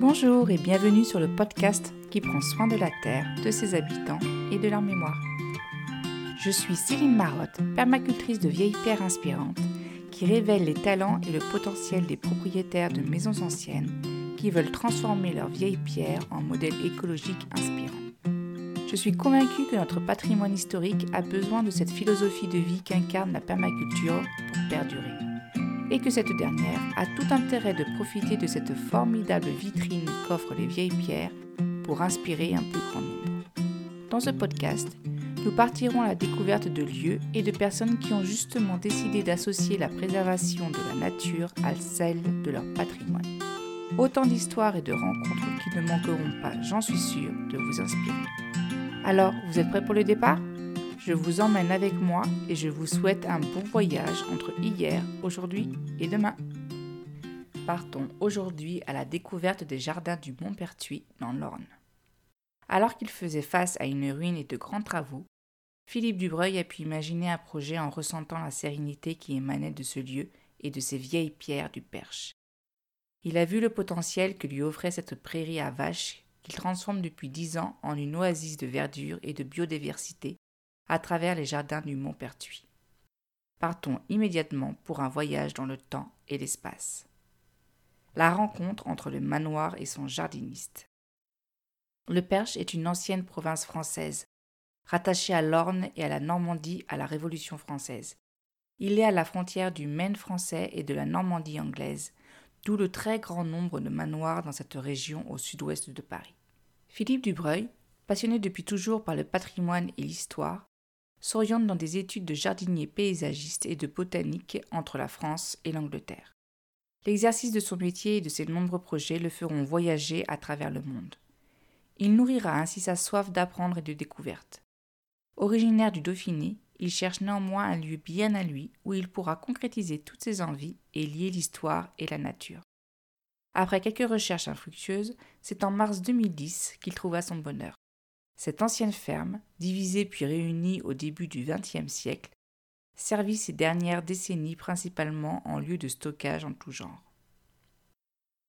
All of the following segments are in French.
Bonjour et bienvenue sur le podcast qui prend soin de la Terre, de ses habitants et de leur mémoire. Je suis Céline Marotte, permacultrice de vieilles pierres inspirantes, qui révèle les talents et le potentiel des propriétaires de maisons anciennes qui veulent transformer leurs vieilles pierres en modèles écologiques inspirants. Je suis convaincue que notre patrimoine historique a besoin de cette philosophie de vie qu'incarne la permaculture pour perdurer et que cette dernière a tout intérêt de profiter de cette formidable vitrine qu'offrent les vieilles pierres pour inspirer un plus grand nombre. Dans ce podcast, nous partirons à la découverte de lieux et de personnes qui ont justement décidé d'associer la préservation de la nature à celle de leur patrimoine. Autant d'histoires et de rencontres qui ne manqueront pas, j'en suis sûre, de vous inspirer. Alors, vous êtes prêts pour le départ? Je vous emmène avec moi et je vous souhaite un bon voyage entre hier, aujourd'hui et demain. Partons aujourd'hui à la découverte des jardins du Mont-Pertuis dans l'Orne. Alors qu'il faisait face à une ruine et de grands travaux, Philippe Dubreuil a pu imaginer un projet en ressentant la sérénité qui émanait de ce lieu et de ces vieilles pierres du Perche. Il a vu le potentiel que lui offrait cette prairie à vaches qu'il transforme depuis dix ans en une oasis de verdure et de biodiversité à travers les jardins du Mont Pertuis. Partons immédiatement pour un voyage dans le temps et l'espace. La rencontre entre le manoir et son jardiniste. Le Perche est une ancienne province française, rattachée à l'Orne et à la Normandie à la Révolution française. Il est à la frontière du Maine français et de la Normandie anglaise, d'où le très grand nombre de manoirs dans cette région au sud-ouest de Paris. Philippe Dubreuil, passionné depuis toujours par le patrimoine et l'histoire, s'oriente dans des études de jardinier paysagiste et de botanique entre la France et l'Angleterre. L'exercice de son métier et de ses nombreux projets le feront voyager à travers le monde. Il nourrira ainsi sa soif d'apprendre et de découverte. Originaire du Dauphiné, il cherche néanmoins un lieu bien à lui où il pourra concrétiser toutes ses envies et lier l'histoire et la nature. Après quelques recherches infructueuses, c'est en mars 2010 qu'il trouva son bonheur. Cette ancienne ferme, divisée puis réunie au début du XXe siècle, servit ces dernières décennies principalement en lieu de stockage en tout genre.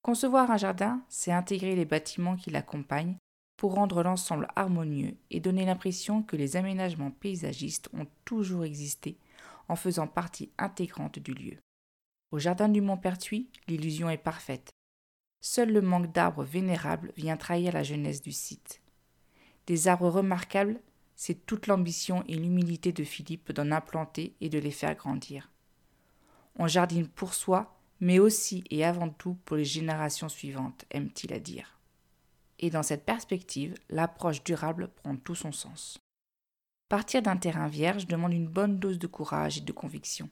Concevoir un jardin, c'est intégrer les bâtiments qui l'accompagnent pour rendre l'ensemble harmonieux et donner l'impression que les aménagements paysagistes ont toujours existé en faisant partie intégrante du lieu. Au jardin du Mont-Pertuis, l'illusion est parfaite. Seul le manque d'arbres vénérables vient trahir la jeunesse du site. Des arbres remarquables, c'est toute l'ambition et l'humilité de Philippe d'en implanter et de les faire grandir. On jardine pour soi, mais aussi et avant tout pour les générations suivantes, aime-t-il à dire. Et dans cette perspective, l'approche durable prend tout son sens. Partir d'un terrain vierge demande une bonne dose de courage et de conviction.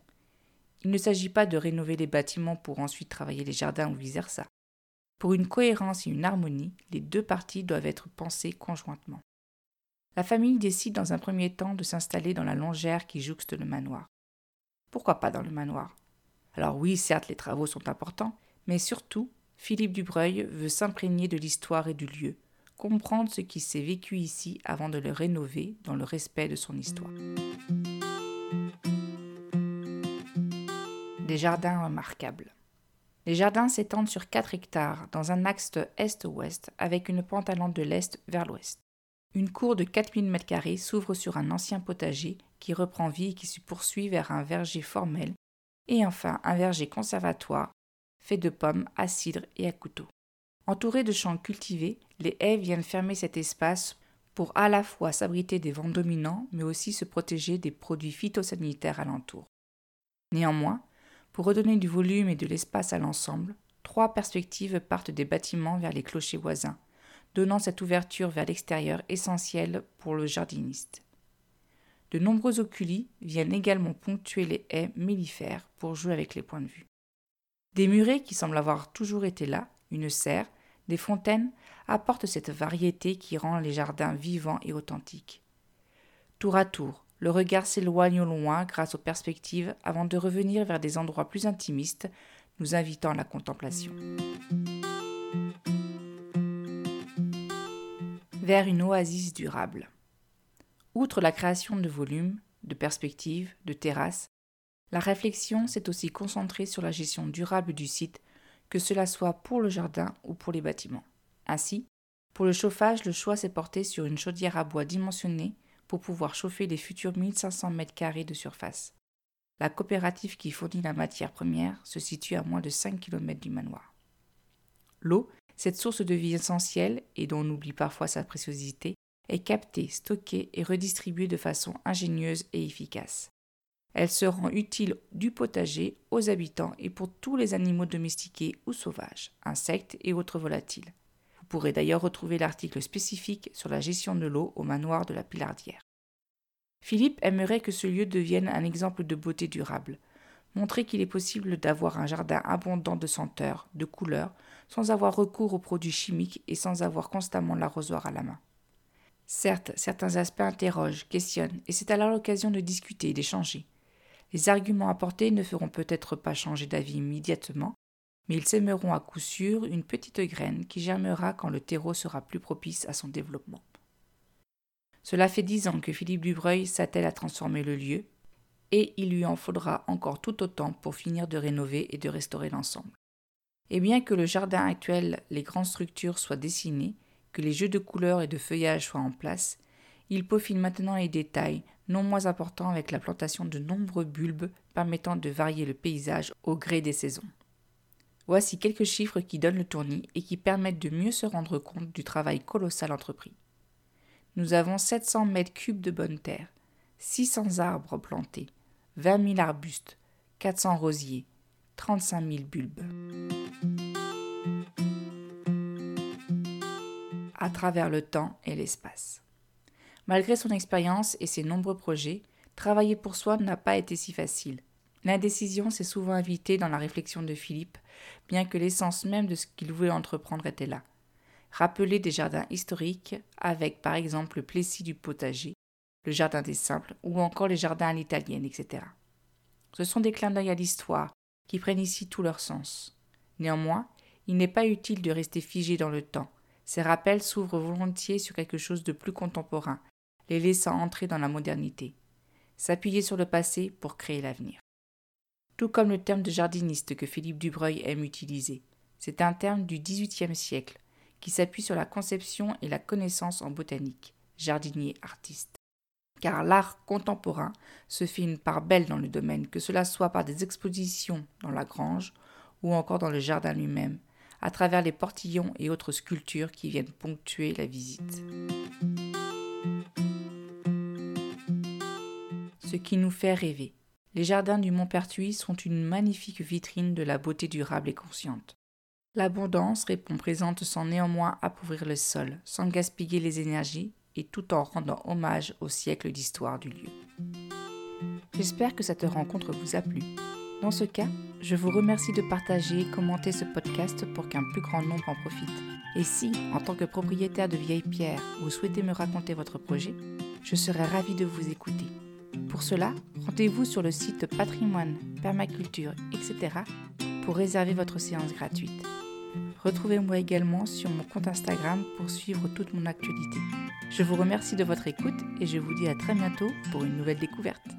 Il ne s'agit pas de rénover les bâtiments pour ensuite travailler les jardins ou vice-versa. Pour une cohérence et une harmonie, les deux parties doivent être pensées conjointement. La famille décide dans un premier temps de s'installer dans la longère qui jouxte le manoir. Pourquoi pas dans le manoir? Alors oui, certes, les travaux sont importants, mais surtout, Philippe Dubreuil veut s'imprégner de l'histoire et du lieu, comprendre ce qui s'est vécu ici avant de le rénover dans le respect de son histoire. Des jardins remarquables. Les jardins s'étendent sur 4 hectares dans un axe est-ouest avec une pente allant de l'est vers l'ouest. Une cour de 4000 m2 s'ouvre sur un ancien potager qui reprend vie et qui se poursuit vers un verger formel et enfin un verger conservatoire fait de pommes à cidre et à couteau. Entourés de champs cultivés, les haies viennent fermer cet espace pour à la fois s'abriter des vents dominants mais aussi se protéger des produits phytosanitaires alentour. Néanmoins, pour redonner du volume et de l'espace à l'ensemble, trois perspectives partent des bâtiments vers les clochers voisins, donnant cette ouverture vers l'extérieur essentielle pour le jardiniste. De nombreux oculis viennent également ponctuer les haies mellifères pour jouer avec les points de vue. Des murets qui semblent avoir toujours été là, une serre, des fontaines apportent cette variété qui rend les jardins vivants et authentiques. Tour à tour, le regard s'éloigne au loin grâce aux perspectives avant de revenir vers des endroits plus intimistes, nous invitant à la contemplation. Vers une oasis durable. Outre la création de volumes, de perspectives, de terrasses, la réflexion s'est aussi concentrée sur la gestion durable du site, que cela soit pour le jardin ou pour les bâtiments. Ainsi, pour le chauffage, le choix s'est porté sur une chaudière à bois dimensionnée pour pouvoir chauffer les futurs 1500 m2 de surface. La coopérative qui fournit la matière première se situe à moins de 5 km du manoir. L'eau, cette source de vie essentielle et dont on oublie parfois sa préciosité, est captée, stockée et redistribuée de façon ingénieuse et efficace. Elle se rend utile du potager aux habitants et pour tous les animaux domestiqués ou sauvages, insectes et autres volatiles. Vous pourrez d'ailleurs retrouver l'article spécifique sur la gestion de l'eau au manoir de la Pilardière. Philippe aimerait que ce lieu devienne un exemple de beauté durable, montrer qu'il est possible d'avoir un jardin abondant de senteurs, de couleurs, sans avoir recours aux produits chimiques et sans avoir constamment l'arrosoir à la main. Certes, certains aspects interrogent, questionnent, et c'est alors l'occasion de discuter et d'échanger. Les arguments apportés ne feront peut-être pas changer d'avis immédiatement, mais ils sèmeront à coup sûr une petite graine qui germera quand le terreau sera plus propice à son développement. Cela fait dix ans que Philippe Dubreuil s'attelle à transformer le lieu, et il lui en faudra encore tout autant pour finir de rénover et de restaurer l'ensemble. Et bien que le jardin actuel, les grandes structures soient dessinées, que les jeux de couleurs et de feuillage soient en place, il peaufine maintenant les détails, non moins importants avec la plantation de nombreux bulbes permettant de varier le paysage au gré des saisons. Voici quelques chiffres qui donnent le tournis et qui permettent de mieux se rendre compte du travail colossal entrepris. Nous avons 700 mètres cubes de bonne terre, 600 arbres plantés, 20 000 arbustes, 400 rosiers, 35 000 bulbes. À travers le temps et l'espace. Malgré son expérience et ses nombreux projets, travailler pour soi n'a pas été si facile. L'indécision s'est souvent invitée dans la réflexion de Philippe, bien que l'essence même de ce qu'il voulait entreprendre était là. Rappeler des jardins historiques, avec par exemple le Plessis du potager, le jardin des simples, ou encore les jardins à l'italienne, etc. Ce sont des clins d'œil à l'histoire, qui prennent ici tout leur sens. Néanmoins, il n'est pas utile de rester figé dans le temps. Ces rappels s'ouvrent volontiers sur quelque chose de plus contemporain, les laissant entrer dans la modernité. S'appuyer sur le passé pour créer l'avenir. Tout comme le terme de jardiniste que Philippe Dubreuil aime utiliser. C'est un terme du XVIIIe siècle, qui s'appuie sur la conception et la connaissance en botanique, jardinier artiste. Car l'art contemporain se fait une part belle dans le domaine, que cela soit par des expositions dans la grange ou encore dans le jardin lui-même, à travers les portillons et autres sculptures qui viennent ponctuer la visite. Ce qui nous fait rêver. Les jardins du Mont-Pertuis sont une magnifique vitrine de la beauté durable et consciente. L'abondance répond présente sans néanmoins appauvrir le sol, sans gaspiller les énergies et tout en rendant hommage au siècle d'histoire du lieu. J'espère que cette rencontre vous a plu. Dans ce cas, je vous remercie de partager et commenter ce podcast pour qu'un plus grand nombre en profite. Et si, en tant que propriétaire de Vieille Pierre, vous souhaitez me raconter votre projet, je serai ravi de vous écouter. Pour cela, rendez-vous sur le site patrimoine, permaculture, etc. pour réserver votre séance gratuite. Retrouvez-moi également sur mon compte Instagram pour suivre toute mon actualité. Je vous remercie de votre écoute et je vous dis à très bientôt pour une nouvelle découverte.